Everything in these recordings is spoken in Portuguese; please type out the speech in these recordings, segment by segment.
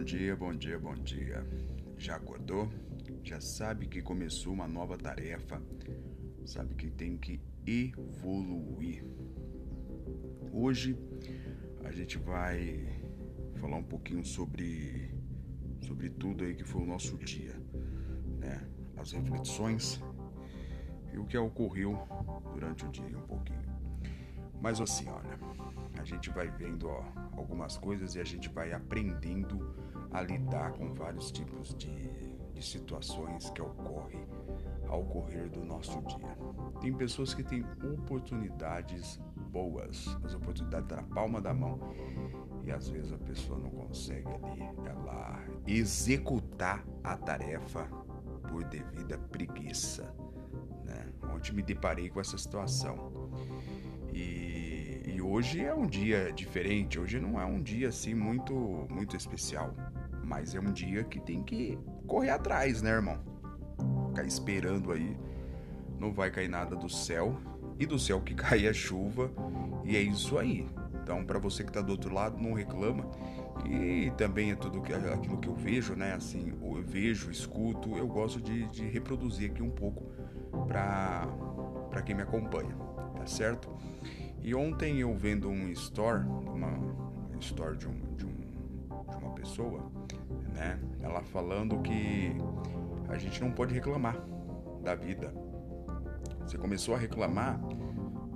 Bom dia, bom dia, bom dia. Já acordou? Já sabe que começou uma nova tarefa? Sabe que tem que evoluir. Hoje a gente vai falar um pouquinho sobre sobre tudo aí que foi o nosso dia, né? As reflexões e o que ocorreu durante o dia um pouquinho. Mas assim, olha, a gente vai vendo ó, algumas coisas e a gente vai aprendendo a lidar com vários tipos de, de situações que ocorrem ao correr do nosso dia. Tem pessoas que têm oportunidades boas, as oportunidades na palma da mão e às vezes a pessoa não consegue ali ela executar a tarefa por devida preguiça. Né? Ontem me deparei com essa situação. E, hoje é um dia diferente. Hoje não é um dia assim muito muito especial, mas é um dia que tem que correr atrás, né, irmão? Ficar esperando aí, não vai cair nada do céu e do céu que cai a chuva e é isso aí. Então, para você que está do outro lado, não reclama. E também é tudo que, aquilo que eu vejo, né? Assim, eu vejo, escuto, eu gosto de, de reproduzir aqui um pouco para quem me acompanha, tá certo? E ontem eu vendo um store, uma um store de, um, de, um, de uma pessoa, né? Ela falando que a gente não pode reclamar da vida. Você começou a reclamar,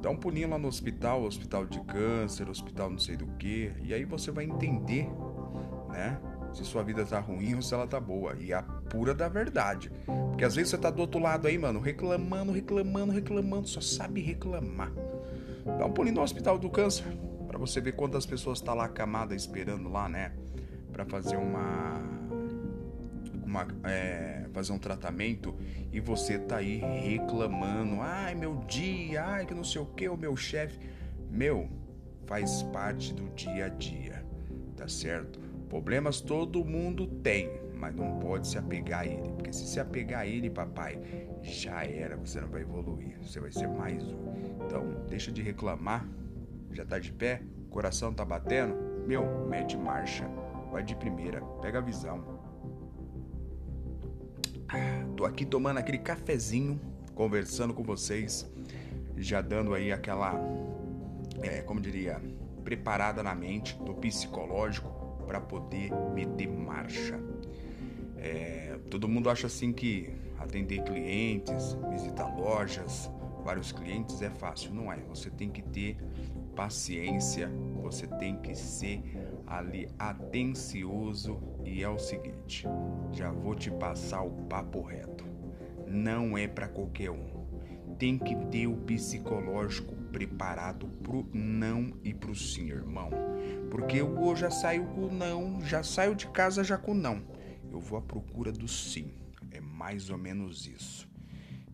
dá um pulinho lá no hospital, hospital de câncer, hospital não sei do que, e aí você vai entender, né? Se sua vida tá ruim ou se ela tá boa. E a pura da verdade. Porque às vezes você tá do outro lado aí, mano, reclamando, reclamando, reclamando, só sabe reclamar. Dá um pulinho no hospital do câncer, para você ver quantas pessoas tá lá camada esperando lá, né? Para fazer uma uma, é, fazer um tratamento e você tá aí reclamando, ai meu dia, ai que não sei o que, o meu chefe, meu, faz parte do dia a dia, tá certo? Problemas todo mundo tem, mas não pode se apegar a ele, porque se se apegar a ele, papai, já era, você não vai evoluir, você vai ser mais um. Então, deixa de reclamar, já tá de pé, coração tá batendo, meu, mete marcha, vai de primeira, pega a visão. Tô aqui tomando aquele cafezinho, conversando com vocês, já dando aí aquela, é, como diria, preparada na mente do psicológico para poder meter marcha. É, todo mundo acha assim que atender clientes, visitar lojas, vários clientes é fácil. Não é. Você tem que ter paciência, você tem que ser ali atencioso e é o seguinte, já vou te passar o papo reto. Não é para qualquer um. Tem que ter o psicológico preparado pro não e pro sim, irmão. Porque eu já saio com não, já saio de casa já com não. Eu vou à procura do sim. É mais ou menos isso.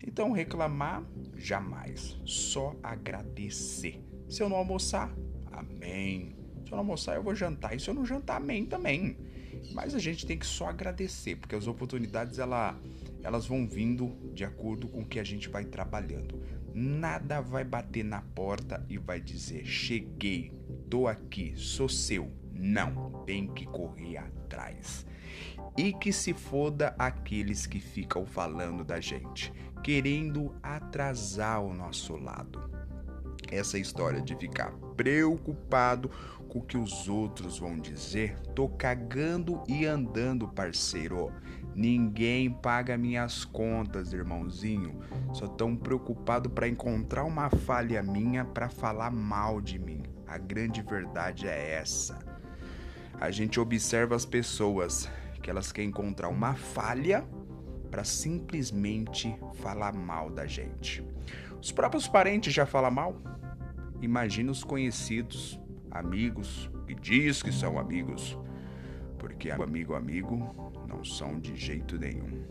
Então reclamar jamais, só agradecer. Se eu não almoçar, amém. Se eu não almoçar, eu vou jantar. E se eu não jantar, amém também. Mas a gente tem que só agradecer, porque as oportunidades ela, elas vão vindo de acordo com o que a gente vai trabalhando. Nada vai bater na porta e vai dizer: cheguei, tô aqui, sou seu. Não, tem que correr atrás. E que se foda aqueles que ficam falando da gente, querendo atrasar o nosso lado essa história de ficar preocupado com o que os outros vão dizer, tô cagando e andando, parceiro. Ninguém paga minhas contas, irmãozinho. Só tão preocupado para encontrar uma falha minha para falar mal de mim. A grande verdade é essa. A gente observa as pessoas que elas querem encontrar uma falha para simplesmente falar mal da gente. Os próprios parentes já falam mal. Imagina os conhecidos, amigos, que diz que são amigos, porque amigo amigo não são de jeito nenhum.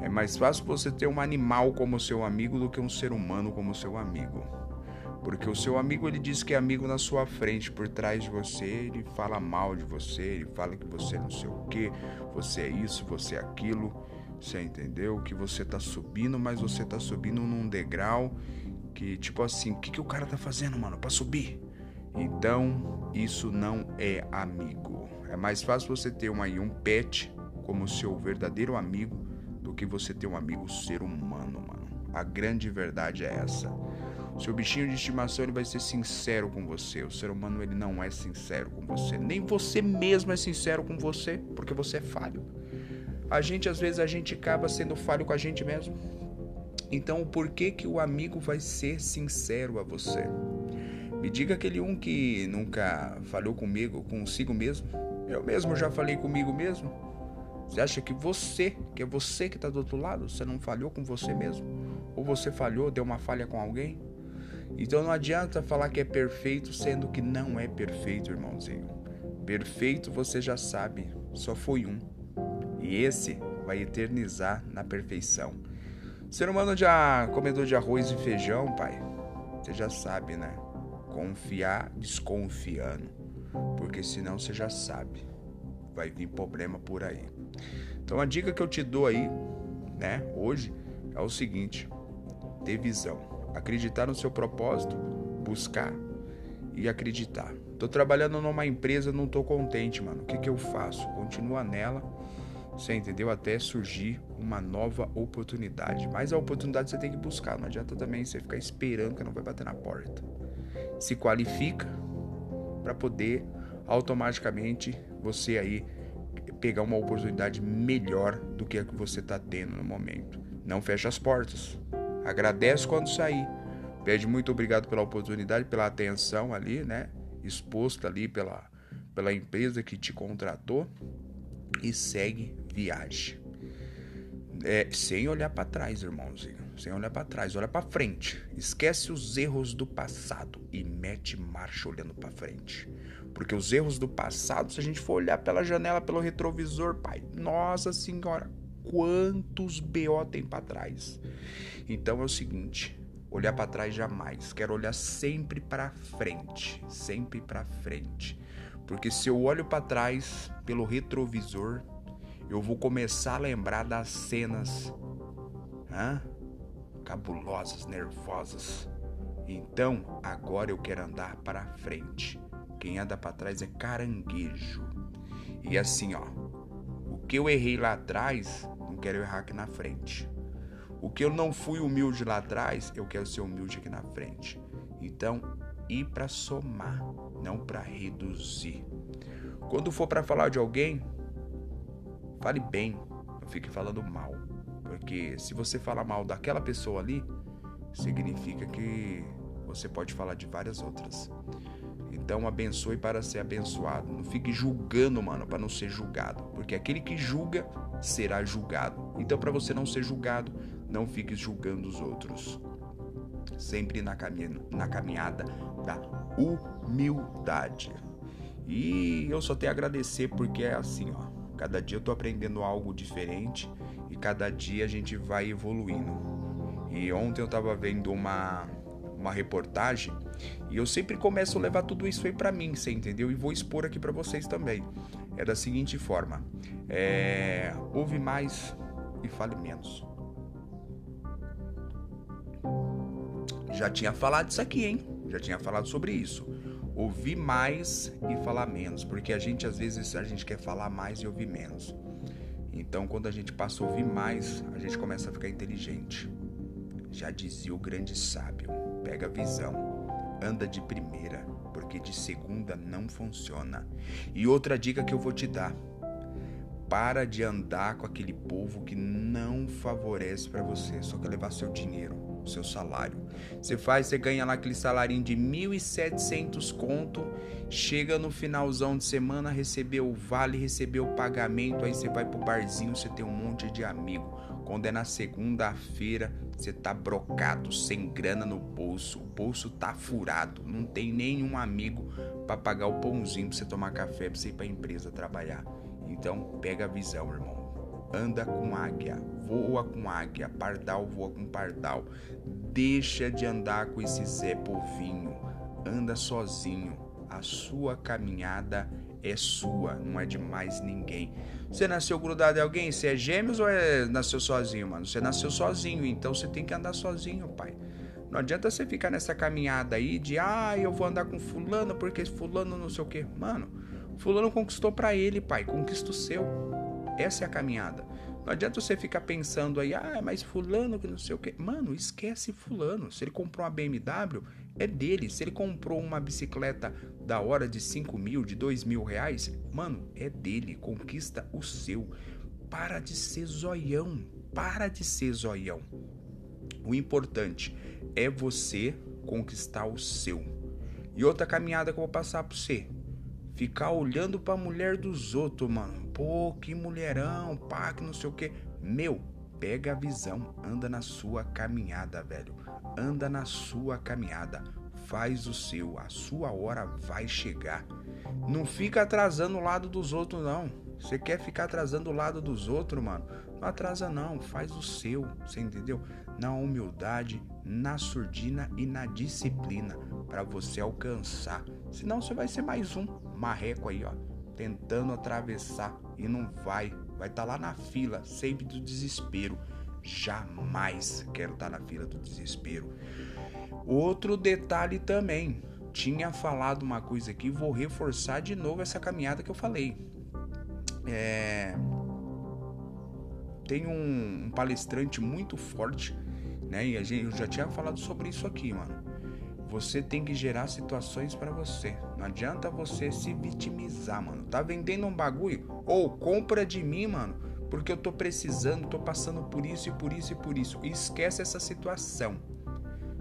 É mais fácil você ter um animal como seu amigo do que um ser humano como seu amigo. Porque o seu amigo ele diz que é amigo na sua frente, por trás de você, ele fala mal de você, ele fala que você não sei o que, você é isso, você é aquilo. Você entendeu? Que você tá subindo, mas você tá subindo num degrau que, tipo assim, o que, que o cara tá fazendo, mano, pra subir? Então, isso não é amigo. É mais fácil você ter um, aí, um pet como seu verdadeiro amigo do que você ter um amigo ser humano, mano. A grande verdade é essa. Seu bichinho de estimação ele vai ser sincero com você. O ser humano ele não é sincero com você. Nem você mesmo é sincero com você, porque você é falho. A gente às vezes a gente acaba sendo falho com a gente mesmo. Então, por que que o amigo vai ser sincero a você? Me diga aquele um que nunca falou comigo, consigo mesmo. Eu mesmo já falei comigo mesmo. Você acha que você, que é você que está do outro lado, você não falhou com você mesmo? Ou você falhou, deu uma falha com alguém? Então não adianta falar que é perfeito sendo que não é perfeito, irmãozinho. Perfeito você já sabe, só foi um. E esse vai eternizar na perfeição. Ser humano já comedor de arroz e feijão, pai. Você já sabe, né? Confiar desconfiando. Porque senão você já sabe. Vai vir problema por aí. Então a dica que eu te dou aí, né, hoje, é o seguinte: ter visão. Acreditar no seu propósito, buscar e acreditar. Tô trabalhando numa empresa, não tô contente, mano. O que que eu faço? Continua nela você entendeu? Até surgir uma nova oportunidade. Mas a oportunidade você tem que buscar. Não adianta também você ficar esperando que não vai bater na porta. Se qualifica para poder automaticamente você aí pegar uma oportunidade melhor do que a que você está tendo no momento. Não fecha as portas. Agradece quando sair. Pede muito obrigado pela oportunidade, pela atenção ali, né? Exposta ali pela, pela empresa que te contratou e segue viagem. É, sem olhar para trás, irmãozinho. Sem olhar para trás, olha para frente. Esquece os erros do passado e mete marcha olhando para frente. Porque os erros do passado, se a gente for olhar pela janela, pelo retrovisor, pai, nossa senhora, quantos BO tem para trás. Então é o seguinte, olhar para trás jamais. Quero olhar sempre para frente, sempre para frente. Porque se eu olho para trás pelo retrovisor, eu vou começar a lembrar das cenas hã? cabulosas, nervosas. Então, agora eu quero andar para frente. Quem anda para trás é caranguejo. E assim, ó, o que eu errei lá atrás, quero errar aqui na frente. O que eu não fui humilde lá atrás, eu quero ser humilde aqui na frente. Então, ir para somar, não para reduzir. Quando for para falar de alguém, Fale bem, não fique falando mal. Porque se você falar mal daquela pessoa ali, significa que você pode falar de várias outras. Então abençoe para ser abençoado. Não fique julgando, mano, para não ser julgado. Porque aquele que julga será julgado. Então, para você não ser julgado, não fique julgando os outros. Sempre na, caminha, na caminhada da humildade. E eu só tenho a agradecer porque é assim, ó. Cada dia eu tô aprendendo algo diferente e cada dia a gente vai evoluindo. E ontem eu tava vendo uma uma reportagem e eu sempre começo a levar tudo isso aí para mim, você entendeu? E vou expor aqui para vocês também. É da seguinte forma: é, ouve mais e fale menos. Já tinha falado isso aqui, hein? Já tinha falado sobre isso ouvir mais e falar menos, porque a gente às vezes a gente quer falar mais e ouvir menos. Então, quando a gente passa a ouvir mais, a gente começa a ficar inteligente. Já dizia o grande sábio: pega a visão, anda de primeira, porque de segunda não funciona. E outra dica que eu vou te dar: para de andar com aquele povo que não favorece para você, só quer levar seu dinheiro o seu salário. Você faz, você ganha lá aquele salário de 1.700 conto, chega no finalzão de semana, recebeu o vale, recebeu o pagamento, aí você vai pro barzinho, você tem um monte de amigo. Quando é na segunda-feira, você tá brocado, sem grana no bolso, o bolso tá furado, não tem nenhum amigo para pagar o pãozinho pra você tomar café, pra você ir pra empresa trabalhar. Então, pega a visão, irmão anda com águia, voa com águia, pardal voa com pardal. Deixa de andar com esse Zé Povinho, anda sozinho. A sua caminhada é sua, não é de mais ninguém. Você nasceu grudado em alguém? Você é gêmeos ou é nasceu sozinho, mano? Você nasceu sozinho, então você tem que andar sozinho, pai. Não adianta você ficar nessa caminhada aí de, ah, eu vou andar com fulano porque fulano não sei o quê. Mano, fulano conquistou para ele, pai, conquista o seu. Essa é a caminhada. Não adianta você ficar pensando aí, ah, mas fulano que não sei o quê. Mano, esquece fulano. Se ele comprou uma BMW, é dele. Se ele comprou uma bicicleta da hora de 5 mil, de 2 mil reais, mano, é dele. Conquista o seu. Para de ser zoião. Para de ser zoião. O importante é você conquistar o seu. E outra caminhada que eu vou passar para você. Ficar olhando para a mulher dos outros, mano. Pô, que mulherão, pá, que não sei o que. Meu, pega a visão, anda na sua caminhada, velho. Anda na sua caminhada. Faz o seu, a sua hora vai chegar. Não fica atrasando o lado dos outros, não. Você quer ficar atrasando o lado dos outros, mano? Não atrasa não, faz o seu, você entendeu? Na humildade, na surdina e na disciplina para você alcançar. Senão você vai ser mais um marreco aí, ó, tentando atravessar e não vai. Vai estar tá lá na fila, sempre do desespero. Jamais quero estar tá na fila do desespero. Outro detalhe também, tinha falado uma coisa aqui, vou reforçar de novo essa caminhada que eu falei. É, tem um, um palestrante muito forte, né? E a gente, eu já tinha falado sobre isso aqui, mano. Você tem que gerar situações para você. Não adianta você se vitimizar, mano. Tá vendendo um bagulho? Ou compra de mim, mano, porque eu tô precisando, tô passando por isso e por isso e por isso. esquece essa situação.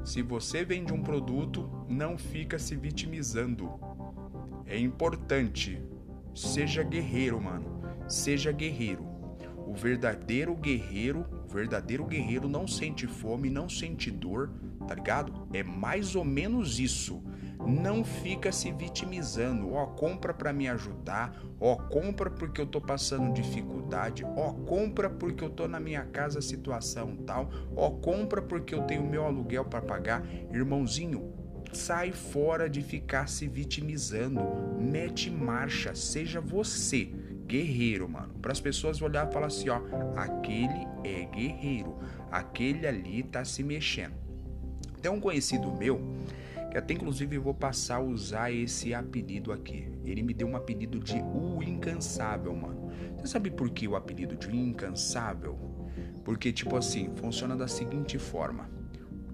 Se você vende um produto, não fica se vitimizando. É importante. Seja guerreiro, mano. Seja guerreiro. O verdadeiro guerreiro, o verdadeiro guerreiro não sente fome, não sente dor, tá ligado? É mais ou menos isso. Não fica se vitimizando, ó, compra para me ajudar, ó, compra porque eu tô passando dificuldade, ó, compra porque eu tô na minha casa situação tal, ó, compra porque eu tenho meu aluguel para pagar. Irmãozinho, sai fora de ficar se vitimizando, mete marcha, seja você guerreiro, mano. Para as pessoas olhar e falar assim, ó, aquele é guerreiro, aquele ali tá se mexendo. Tem um conhecido meu que até inclusive vou passar a usar esse apelido aqui. Ele me deu um apelido de o incansável, mano. Você sabe por que o apelido de incansável? Porque tipo assim, funciona da seguinte forma.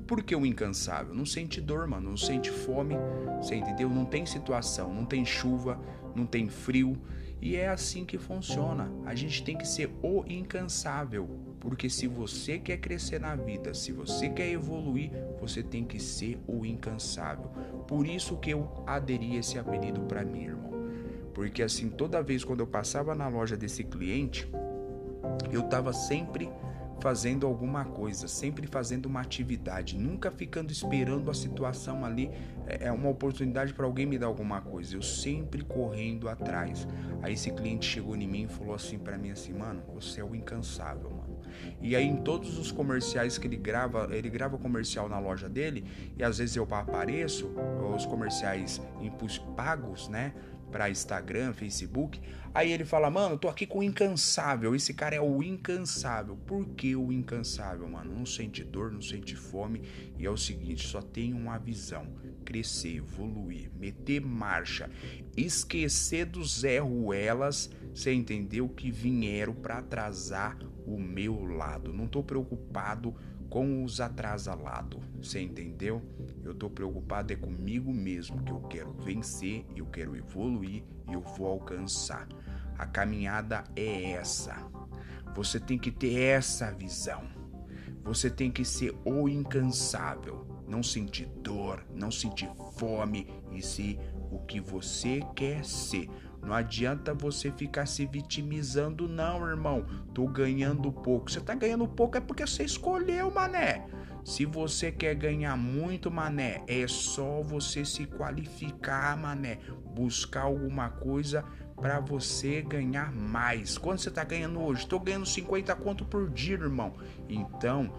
Por que o incansável? Não sente dor, mano, não sente fome, você entendeu? Não tem situação, não tem chuva, não tem frio. E é assim que funciona. A gente tem que ser o incansável, porque se você quer crescer na vida, se você quer evoluir, você tem que ser o incansável. Por isso que eu aderi esse apelido para mim, irmão. Porque assim, toda vez quando eu passava na loja desse cliente, eu tava sempre fazendo alguma coisa, sempre fazendo uma atividade, nunca ficando esperando a situação ali, é, uma oportunidade para alguém me dar alguma coisa, eu sempre correndo atrás. Aí esse cliente chegou em mim e falou assim para mim assim, mano, você é o incansável, mano. E aí em todos os comerciais que ele grava, ele grava comercial na loja dele e às vezes eu apareço, os comerciais pagos, né? para Instagram, Facebook. Aí ele fala, mano, tô aqui com o incansável. Esse cara é o incansável. Por que o incansável, mano? Não sente dor, não sente fome. E é o seguinte, só tem uma visão: crescer, evoluir, meter marcha, esquecer dos Zé Ruelas. Você entendeu que vieram para atrasar o meu lado. Não tô preocupado com os atrasalados. Você entendeu? Eu tô preocupado é comigo mesmo, que eu quero vencer, eu quero evoluir eu vou alcançar. A caminhada é essa. Você tem que ter essa visão. Você tem que ser o incansável, não sentir dor, não sentir fome e ser o que você quer ser. Não adianta você ficar se vitimizando, não, irmão. Tô ganhando pouco. Você tá ganhando pouco é porque você escolheu, mané. Se você quer ganhar muito, mané, é só você se qualificar, mané. Buscar alguma coisa para você ganhar mais. Quanto você tá ganhando hoje? Tô ganhando 50 conto por dia, irmão. Então,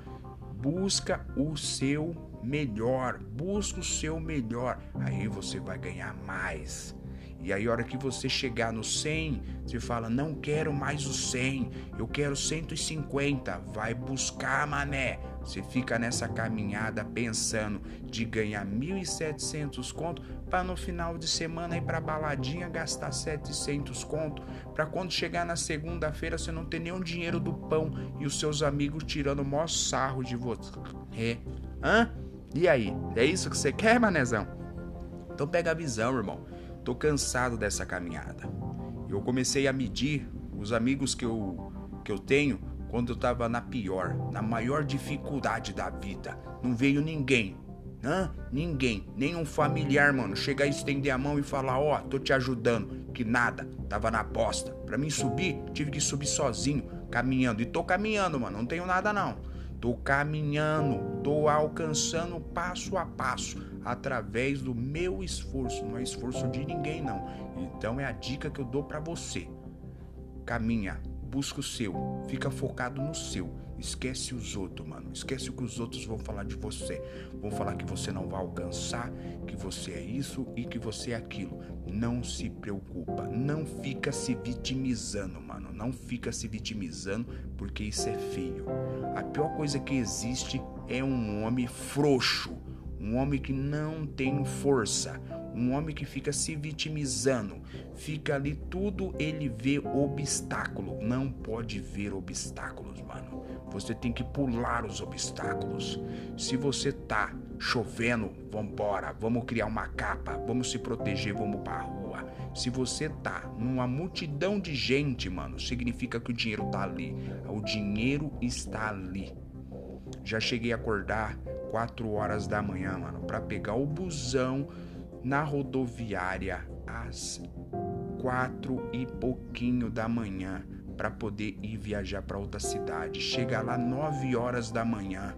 busca o seu melhor. Busca o seu melhor. Aí você vai ganhar mais. E aí, a hora que você chegar no 100, você fala: Não quero mais o 100, eu quero 150. Vai buscar, mané. Você fica nessa caminhada pensando de ganhar 1.700 conto para no final de semana ir para baladinha gastar 700 conto, para quando chegar na segunda-feira você não ter nenhum dinheiro do pão e os seus amigos tirando o maior sarro de você. É. Hã? E aí? É isso que você quer, manezão? Então pega a visão, irmão. Tô cansado dessa caminhada. Eu comecei a medir os amigos que eu que eu tenho quando eu tava na pior, na maior dificuldade da vida. Não veio ninguém. Hã? Ninguém, nenhum familiar, mano, chegar e estender a mão e falar: Ó, oh, tô te ajudando. Que nada, tava na bosta. Pra mim subir, tive que subir sozinho, caminhando. E tô caminhando, mano, não tenho nada não. Tô caminhando, tô alcançando passo a passo, através do meu esforço, não é esforço de ninguém não. Então é a dica que eu dou para você. Caminha, busca o seu, fica focado no seu. Esquece os outros, mano. Esquece o que os outros vão falar de você. Vão falar que você não vai alcançar, que você é isso e que você é aquilo. Não se preocupa. Não fica se vitimizando, mano. Não fica se vitimizando porque isso é feio. A pior coisa que existe é um homem frouxo. Um homem que não tem força um homem que fica se vitimizando, fica ali tudo, ele vê obstáculo. Não pode ver obstáculos, mano. Você tem que pular os obstáculos. Se você tá chovendo, vambora, vamos criar uma capa, vamos se proteger, vamos pra rua. Se você tá numa multidão de gente, mano, significa que o dinheiro tá ali. O dinheiro está ali. Já cheguei a acordar 4 horas da manhã, mano, para pegar o busão na rodoviária às quatro e pouquinho da manhã para poder ir viajar para outra cidade. Chega lá nove horas da manhã.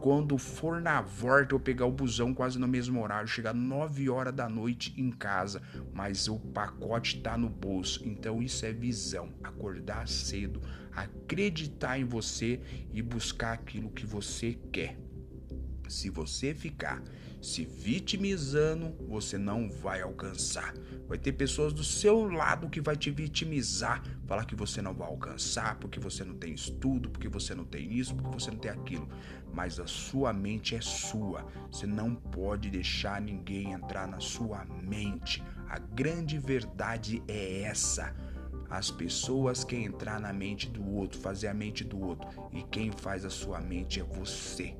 Quando for na volta, eu pegar o busão quase no mesmo horário, chegar nove horas da noite em casa, mas o pacote tá no bolso. Então isso é visão, acordar cedo, acreditar em você e buscar aquilo que você quer. Se você ficar se vitimizando, você não vai alcançar. Vai ter pessoas do seu lado que vai te vitimizar, falar que você não vai alcançar, porque você não tem estudo, porque você não tem isso, porque você não tem aquilo. Mas a sua mente é sua. Você não pode deixar ninguém entrar na sua mente. A grande verdade é essa. As pessoas querem entrar na mente do outro, fazer a mente do outro. E quem faz a sua mente é você.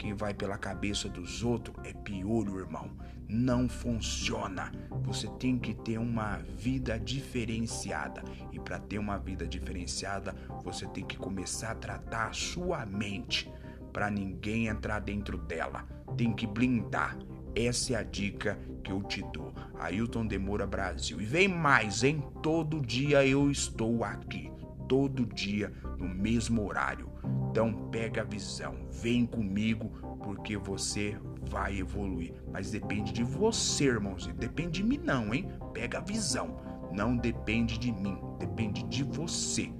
Quem vai pela cabeça dos outros é piolho, irmão. Não funciona. Você tem que ter uma vida diferenciada. E para ter uma vida diferenciada, você tem que começar a tratar a sua mente para ninguém entrar dentro dela. Tem que blindar. Essa é a dica que eu te dou. Ailton Demora Brasil. E vem mais, hein? Todo dia eu estou aqui. Todo dia, no mesmo horário. Então pega a visão, vem comigo, porque você vai evoluir. Mas depende de você, irmãozinho. Depende de mim, não, hein? Pega a visão. Não depende de mim, depende de você.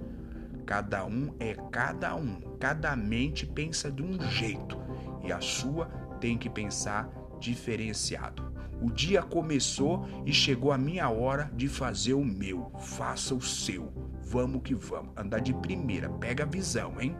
Cada um é cada um. Cada mente pensa de um jeito. E a sua tem que pensar diferenciado. O dia começou e chegou a minha hora de fazer o meu. Faça o seu. Vamos que vamos. Andar de primeira. Pega a visão, hein?